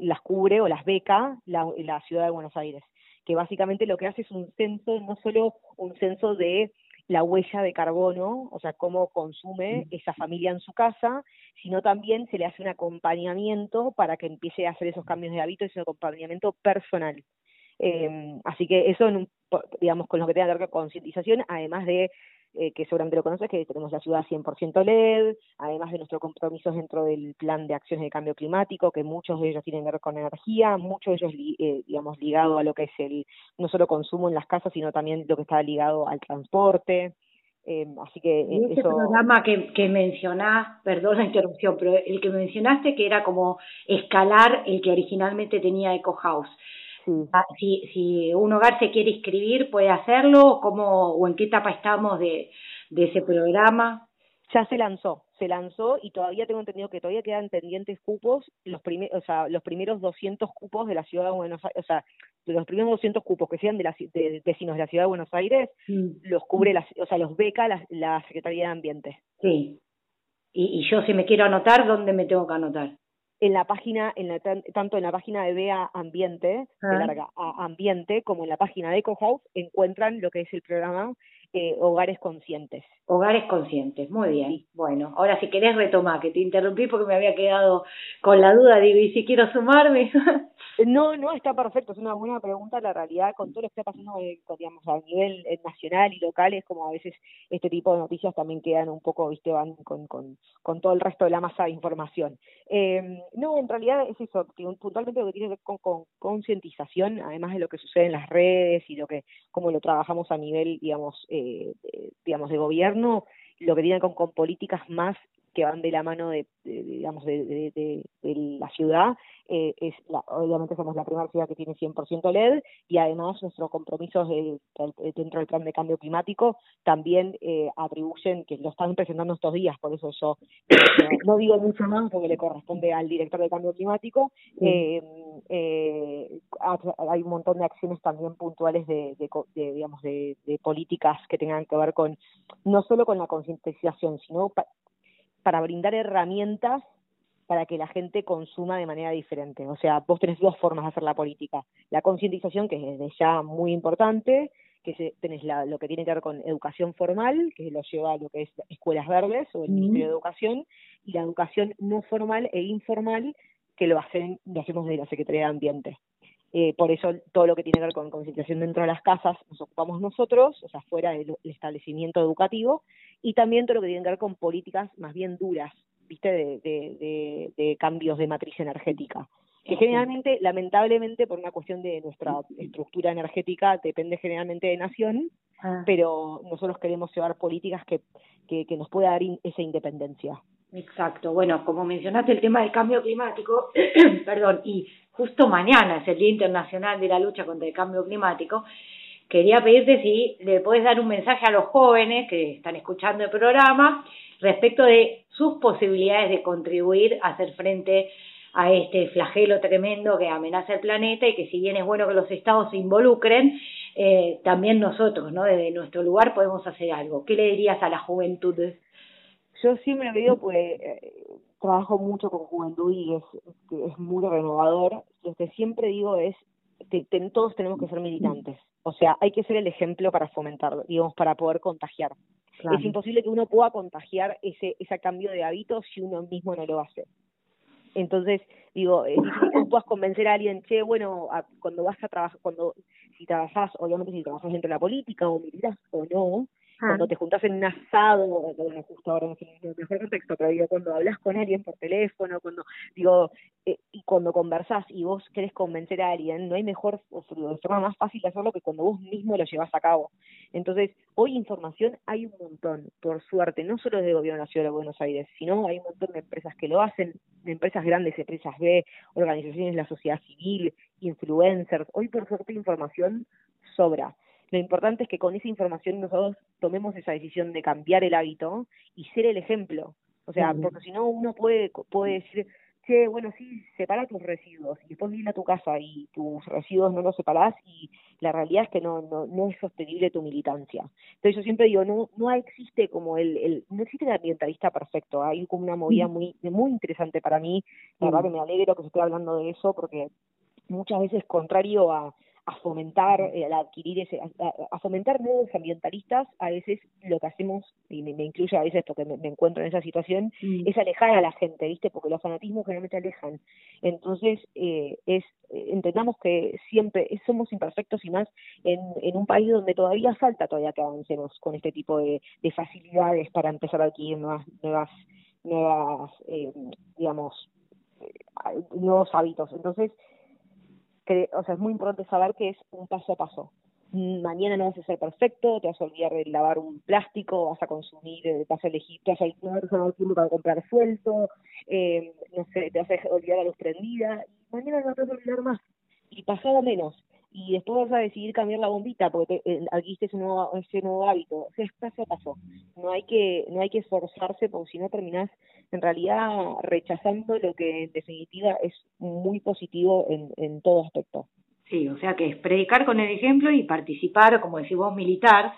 las cubre o las beca la, la ciudad de Buenos Aires que básicamente lo que hace es un censo, no solo un censo de la huella de carbono, o sea, cómo consume esa familia en su casa, sino también se le hace un acompañamiento para que empiece a hacer esos cambios de hábito, ese acompañamiento personal. Eh, así que eso, en un, digamos, con lo que tenga que ver con concientización, además de eh, que seguramente lo conoces, que tenemos la ciudad 100% LED, además de nuestros compromisos dentro del plan de acciones de cambio climático, que muchos de ellos tienen que ver con energía, muchos de ellos, eh, digamos, ligado a lo que es el no solo consumo en las casas, sino también lo que está ligado al transporte. Eh, así que eh, ese programa que, que mencionás, perdón la interrupción, pero el que mencionaste que era como escalar el que originalmente tenía Eco House. Ah, si, si un hogar se quiere inscribir, puede hacerlo, ¿cómo, o en qué etapa estamos de, de ese programa. Ya se lanzó, se lanzó y todavía tengo entendido que todavía quedan pendientes cupos, los primeros, o sea, los primeros 200 cupos de la ciudad de Buenos Aires, o sea, los primeros 200 cupos que sean de, la, de vecinos de la ciudad de Buenos Aires, los cubre, la, o sea, los beca la, la Secretaría de Ambiente. Sí. Y, y yo si me quiero anotar, ¿dónde me tengo que anotar? En la página, en la, tanto en la página de Bea Ambiente, de larga a Ambiente, como en la página de EcoHouse, encuentran lo que es el programa eh, Hogares Conscientes. Hogares Conscientes, muy bien. Bueno, ahora si querés retomar, que te interrumpí porque me había quedado con la duda, digo, ¿y si quiero sumarme? No, no, está perfecto, es una buena pregunta. La realidad, con todo lo que está pasando eh, digamos, a nivel eh, nacional y local, es como a veces este tipo de noticias también quedan un poco, viste, van con, con, con todo el resto de la masa de información. Eh, no, en realidad es eso, puntualmente lo que tiene que ver con, con concientización, además de lo que sucede en las redes y lo que, cómo lo trabajamos a nivel, digamos, eh, digamos, de gobierno, lo que tiene con, con políticas más que van de la mano de, digamos de, de, de, la ciudad eh, es la, obviamente somos la primera ciudad que tiene 100% LED y además nuestros compromisos dentro del plan de cambio climático también eh, atribuyen que lo están presentando estos días por eso yo no, digo mucho más porque le corresponde al director de cambio climático eh, eh, hay un montón de acciones también puntuales de, de, digamos de, de políticas que tengan que ver con no solo con la concientización sino para brindar herramientas para que la gente consuma de manera diferente. O sea, vos tenés dos formas de hacer la política. La concientización, que es desde ya muy importante, que tenés la, lo que tiene que ver con educación formal, que lo lleva a lo que es escuelas verdes o el Ministerio de Educación, y la educación no formal e informal, que lo hacen, lo hacemos de la Secretaría de Ambiente. Eh, por eso todo lo que tiene que ver con concientización dentro de las casas nos ocupamos nosotros, o sea, fuera del establecimiento educativo, y también todo lo que tiene que ver con políticas más bien duras, viste, de, de, de, cambios de matriz energética que generalmente, lamentablemente, por una cuestión de nuestra estructura energética, depende generalmente de nación, ah. pero nosotros queremos llevar políticas que, que, que nos pueda dar esa independencia. Exacto. Bueno, como mencionaste el tema del cambio climático, perdón, y justo mañana es el Día Internacional de la Lucha contra el Cambio Climático, quería pedirte si le puedes dar un mensaje a los jóvenes que están escuchando el programa respecto de sus posibilidades de contribuir a hacer frente a este flagelo tremendo que amenaza el planeta y que si bien es bueno que los estados se involucren, eh, también nosotros, ¿no? Desde nuestro lugar podemos hacer algo. ¿Qué le dirías a la juventud? Yo siempre digo, pues eh, trabajo mucho con juventud y es, es muy renovador. Lo que siempre digo es que todos tenemos que ser militantes. O sea, hay que ser el ejemplo para fomentar, digamos, para poder contagiar. Es imposible que uno pueda contagiar ese, ese cambio de hábitos si uno mismo no lo hace. Entonces, digo, es difícil que puedas convencer a alguien, che, bueno, cuando vas a trabajar, cuando, si trabajas, obviamente si trabajas dentro de la política o militas o no, Cuando te juntas en un asado, bueno, justo ahora no sé el mejor contexto, pero digo, cuando hablas con alguien por teléfono, cuando, digo, eh, y cuando conversás y vos querés convencer a alguien, no hay mejor o forma más fácil de hacerlo que cuando vos mismo lo llevas a cabo. Entonces, hoy información hay un montón, por suerte, no solo desde el gobierno de la ciudad de Buenos Aires, sino hay un montón de empresas que lo hacen, de empresas grandes, empresas B, organizaciones de la sociedad civil, influencers. Hoy, por suerte, información sobra. Lo importante es que con esa información nosotros tomemos esa decisión de cambiar el hábito y ser el ejemplo. O sea, porque si no uno puede, puede decir, che, bueno, sí, separa tus residuos y después viene a tu casa y tus residuos no los separás y la realidad es que no, no, no es sostenible tu militancia. Entonces yo siempre digo, no, no existe como el, el no existe el ambientalista perfecto, hay como una movida muy, muy interesante para mí, la verdad que me alegro que se esté hablando de eso porque muchas veces contrario a, a fomentar, eh, a adquirir ese, a, fomentar nuevos ambientalistas, a veces lo que hacemos, y me, incluye a veces porque me, encuentro en esa situación, mm. es alejar a la gente, ¿viste? Porque los fanatismos generalmente alejan. Entonces, eh, es entendamos que siempre somos imperfectos y más en, en un país donde todavía falta todavía que avancemos con este tipo de, de facilidades para empezar a adquirir nuevas, nuevas, nuevas eh, digamos, eh, nuevos hábitos. Entonces, o sea, es muy importante saber que es un paso a paso. Mañana no vas a ser perfecto, te vas a olvidar de lavar un plástico, vas a consumir, eh, vas a elegir, te vas a elegir tiempo para comprar suelto, eh, no sé, te vas a olvidar a luz prendida, y mañana no te vas a olvidar más, y pasado menos y después vas a decidir cambiar la bombita porque te, eh, adquiriste ese nuevo, ese nuevo hábito. O sea, es paso a. No hay que, no hay que esforzarse porque si no terminás en realidad rechazando lo que en definitiva es muy positivo en, en todo aspecto. Sí, o sea que es predicar con el ejemplo y participar, como decís vos, militar.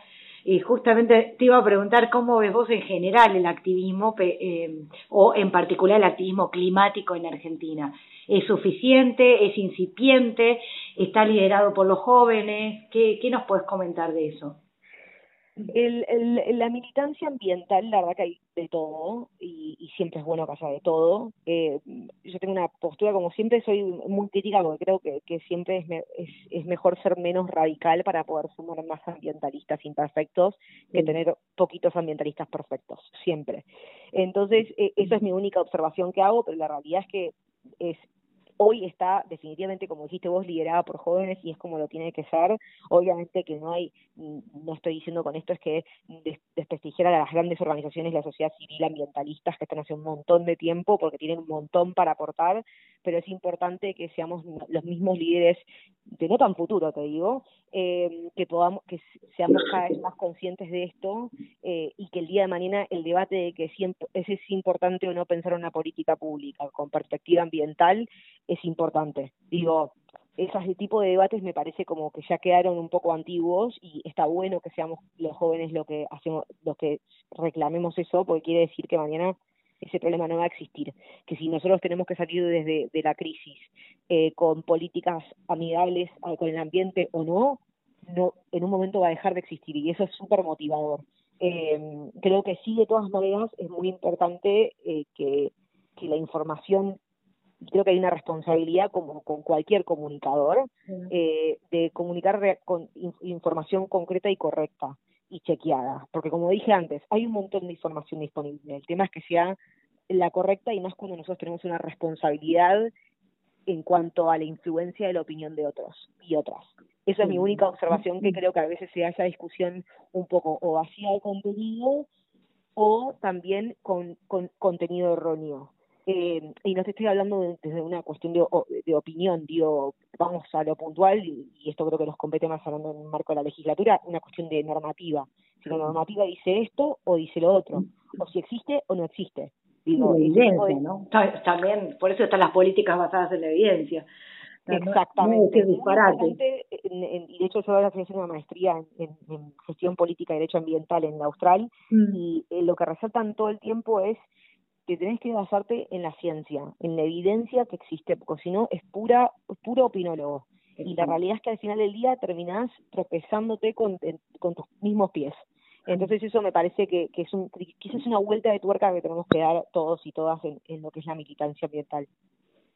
Y justamente te iba a preguntar cómo ves vos en general el activismo eh, o en particular el activismo climático en Argentina es suficiente, es incipiente, está liderado por los jóvenes. ¿Qué, qué nos puedes comentar de eso? El, el, la militancia ambiental, la verdad que hay de todo y, y siempre es bueno que haya de todo. Eh, yo tengo una postura, como siempre, soy muy crítica porque creo que, que siempre es, es, es, mejor ser menos radical para poder sumar más ambientalistas imperfectos que tener poquitos ambientalistas perfectos, siempre. Entonces, eh, esa es mi única observación que hago, pero la realidad es que es hoy está definitivamente, como dijiste vos, liderada por jóvenes y es como lo tiene que ser. Obviamente que no hay, no estoy diciendo con esto es que desprestigiar a las grandes organizaciones la sociedad civil ambientalistas que están hace un montón de tiempo porque tienen un montón para aportar, pero es importante que seamos los mismos líderes de no tan futuro, te digo, eh, que podamos, que seamos cada vez más conscientes de esto eh, y que el día de mañana el debate de que si es importante o no pensar en una política pública con perspectiva ambiental es importante. Digo, ese tipo de debates me parece como que ya quedaron un poco antiguos y está bueno que seamos los jóvenes lo que hacemos, los que reclamemos eso, porque quiere decir que mañana ese problema no va a existir. Que si nosotros tenemos que salir desde de la crisis eh, con políticas amigables con el ambiente o no, no en un momento va a dejar de existir y eso es súper motivador. Eh, creo que sí, de todas maneras, es muy importante eh, que, que la información creo que hay una responsabilidad como con cualquier comunicador eh, de comunicar con información concreta y correcta y chequeada, porque como dije antes, hay un montón de información disponible. El tema es que sea la correcta y más cuando nosotros tenemos una responsabilidad en cuanto a la influencia de la opinión de otros y otras. Esa es mi única observación que creo que a veces se haya discusión un poco o vacía de contenido o también con, con contenido erróneo. Eh, y no te estoy hablando desde una cuestión de, de, opinión, digo, vamos a lo puntual, y, esto creo que nos compete más hablando en el marco de la legislatura, una cuestión de normativa. Si la normativa dice esto o dice lo otro, o si existe o no existe. Digo, evidencia, ¿no? También, por eso están las políticas basadas en la evidencia. Exactamente. y de hecho yo ahora estoy haciendo una maestría en, gestión política y derecho ambiental en la Austral mm. y eh, lo que resaltan todo el tiempo es que tenés que basarte en la ciencia, en la evidencia que existe, porque si no es pura, puro opinólogo. Y la realidad es que al final del día terminás tropezándote con, con tus mismos pies. Entonces eso me parece que, que es un, quizás una vuelta de tuerca que tenemos que dar todos y todas en, en lo que es la militancia ambiental.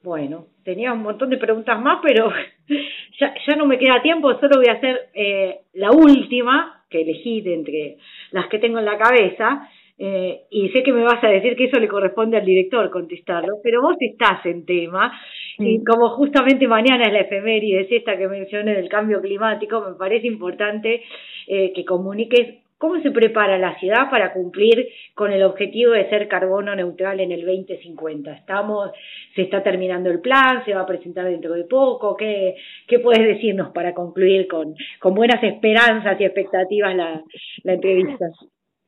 Bueno, tenía un montón de preguntas más, pero ya, ya no me queda tiempo, solo voy a hacer eh, la última que elegí de entre las que tengo en la cabeza, eh, y sé que me vas a decir que eso le corresponde al director contestarlo, pero vos estás en tema, y como justamente mañana es la efeméride, es esta que mencioné del cambio climático, me parece importante eh, que comuniques cómo se prepara la ciudad para cumplir con el objetivo de ser carbono neutral en el 2050. Estamos, se está terminando el plan, se va a presentar dentro de poco, ¿qué, qué puedes decirnos para concluir con, con buenas esperanzas y expectativas la, la entrevista?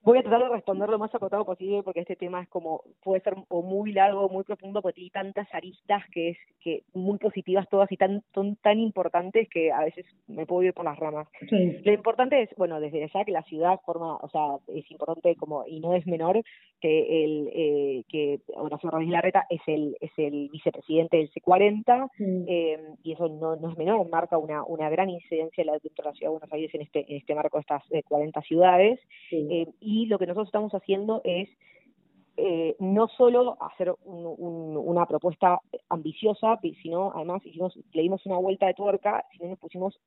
Voy a tratar de responder lo más acotado posible porque este tema es como, puede ser o muy largo o muy profundo porque tiene tantas aristas que es que muy positivas todas y tan, son tan importantes que a veces me puedo ir por las ramas. Lo importante es, bueno, desde ya que la ciudad forma, o sea, es importante como, y no es menor, que el, eh, que Horacio Rodríguez Larreta es el, es el vicepresidente del C40, eh, y eso no, no es menor, marca una, una gran incidencia dentro de la ciudad de Buenos Aires en este, en este marco de estas 40 eh, ciudades. Eh, y lo que nosotros estamos haciendo es eh, no solo hacer una propuesta ambiciosa, sino además hicimos, le dimos una vuelta de tuerca, sino nos pusimos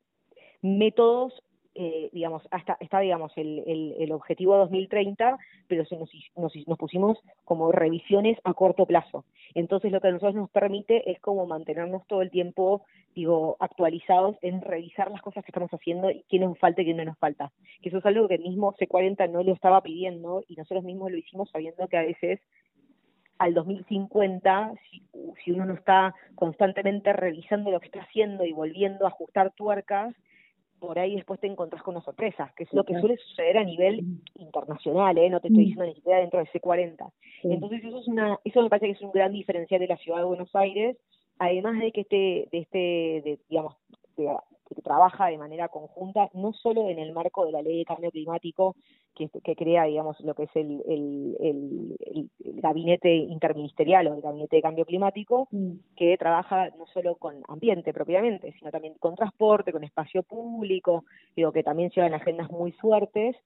métodos eh, digamos, hasta está, digamos, el, el, el objetivo 2030, pero se nos, nos, nos pusimos como revisiones a corto plazo. Entonces, lo que a nosotros nos permite es como mantenernos todo el tiempo, digo, actualizados en revisar las cosas que estamos haciendo y qué nos falta y qué no nos falta. Que eso es algo que mismo C40 no lo estaba pidiendo y nosotros mismos lo hicimos sabiendo que a veces al 2050, si, si uno no está constantemente revisando lo que está haciendo y volviendo a ajustar tuercas, por ahí después te encontrás con una sorpresa, que es lo que suele suceder a nivel internacional, ¿eh? no te estoy diciendo ni siquiera dentro de C40. Entonces eso es una, eso me parece que es un gran diferencial de la ciudad de Buenos Aires, además de que este, de este, de, digamos, que trabaja de manera conjunta, no solo en el marco de la ley de cambio climático que, que crea, digamos, lo que es el, el, el, gabinete interministerial o el gabinete de cambio climático, mm. que trabaja no solo con ambiente propiamente, sino también con transporte, con espacio público, digo que también llevan agendas muy fuertes.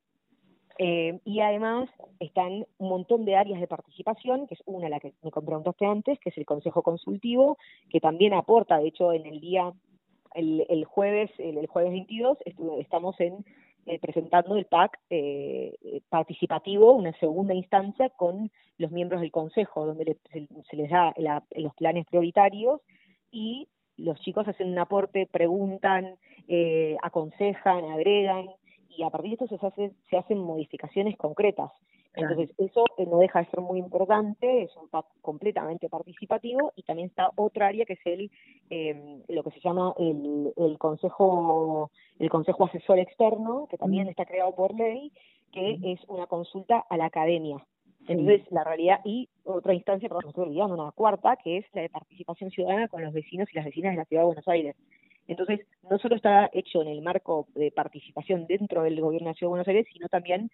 Eh, y además están un montón de áreas de participación, que es una la que me preguntaste antes, que es el Consejo Consultivo, que también aporta, de hecho, en el día el, el jueves, el, jueves 22, estamos en eh, presentando el PAC eh, participativo, una segunda instancia con los miembros del Consejo, donde se, les da los planes prioritarios y los chicos hacen un aporte, preguntan, eh, aconsejan, agregan y a partir de esto se, hace, se hacen modificaciones concretas. Entonces, eso eh, no deja de ser muy importante, es un PAC completamente participativo y también está otra área que es el eh, lo que se llama el, el consejo el consejo asesor externo que también está creado por ley que es una consulta a la academia. Entonces la realidad y otra instancia perdón me estoy olvidando una cuarta que es la de participación ciudadana con los vecinos y las vecinas de la ciudad de Buenos Aires. Entonces no solo está hecho en el marco de participación dentro del gobierno de la ciudad de Buenos Aires sino también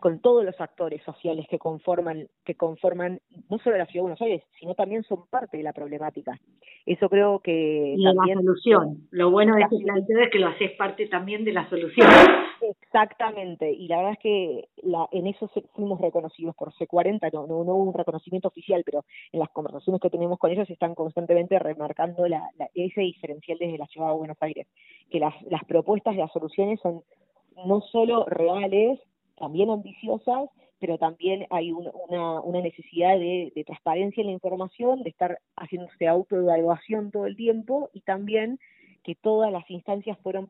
con todos los actores sociales que conforman, que conforman no solo la ciudad de Buenos Aires, sino también son parte de la problemática. Eso creo que y también... la solución. Lo bueno de este planteo es que lo haces parte también de la solución. Exactamente, y la verdad es que la, en eso fuimos reconocidos por C40, no, no, hubo un reconocimiento oficial, pero en las conversaciones que tenemos con ellos están constantemente remarcando la, ese diferencial desde la ciudad de Buenos Aires, que las, las propuestas y las soluciones son no solo reales, también ambiciosas, pero también hay una, una necesidad de, de, transparencia en la información, de estar haciéndose autoevaluación todo el tiempo y también que todas las instancias fueron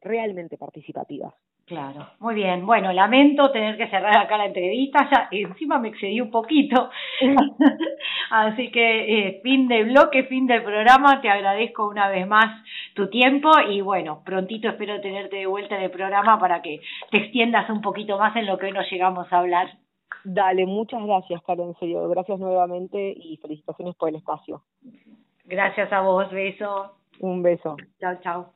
realmente participativas. Claro, muy bien. Bueno, lamento tener que cerrar acá la entrevista, ya encima me excedí un poquito. Así que eh, fin de bloque, fin del programa, te agradezco una vez más tu tiempo y bueno, prontito espero tenerte de vuelta en el programa para que te extiendas un poquito más en lo que hoy nos llegamos a hablar. Dale, muchas gracias, Carlos, en serio. Gracias nuevamente y felicitaciones por el espacio. Gracias a vos, beso. Un beso. Chao, chao.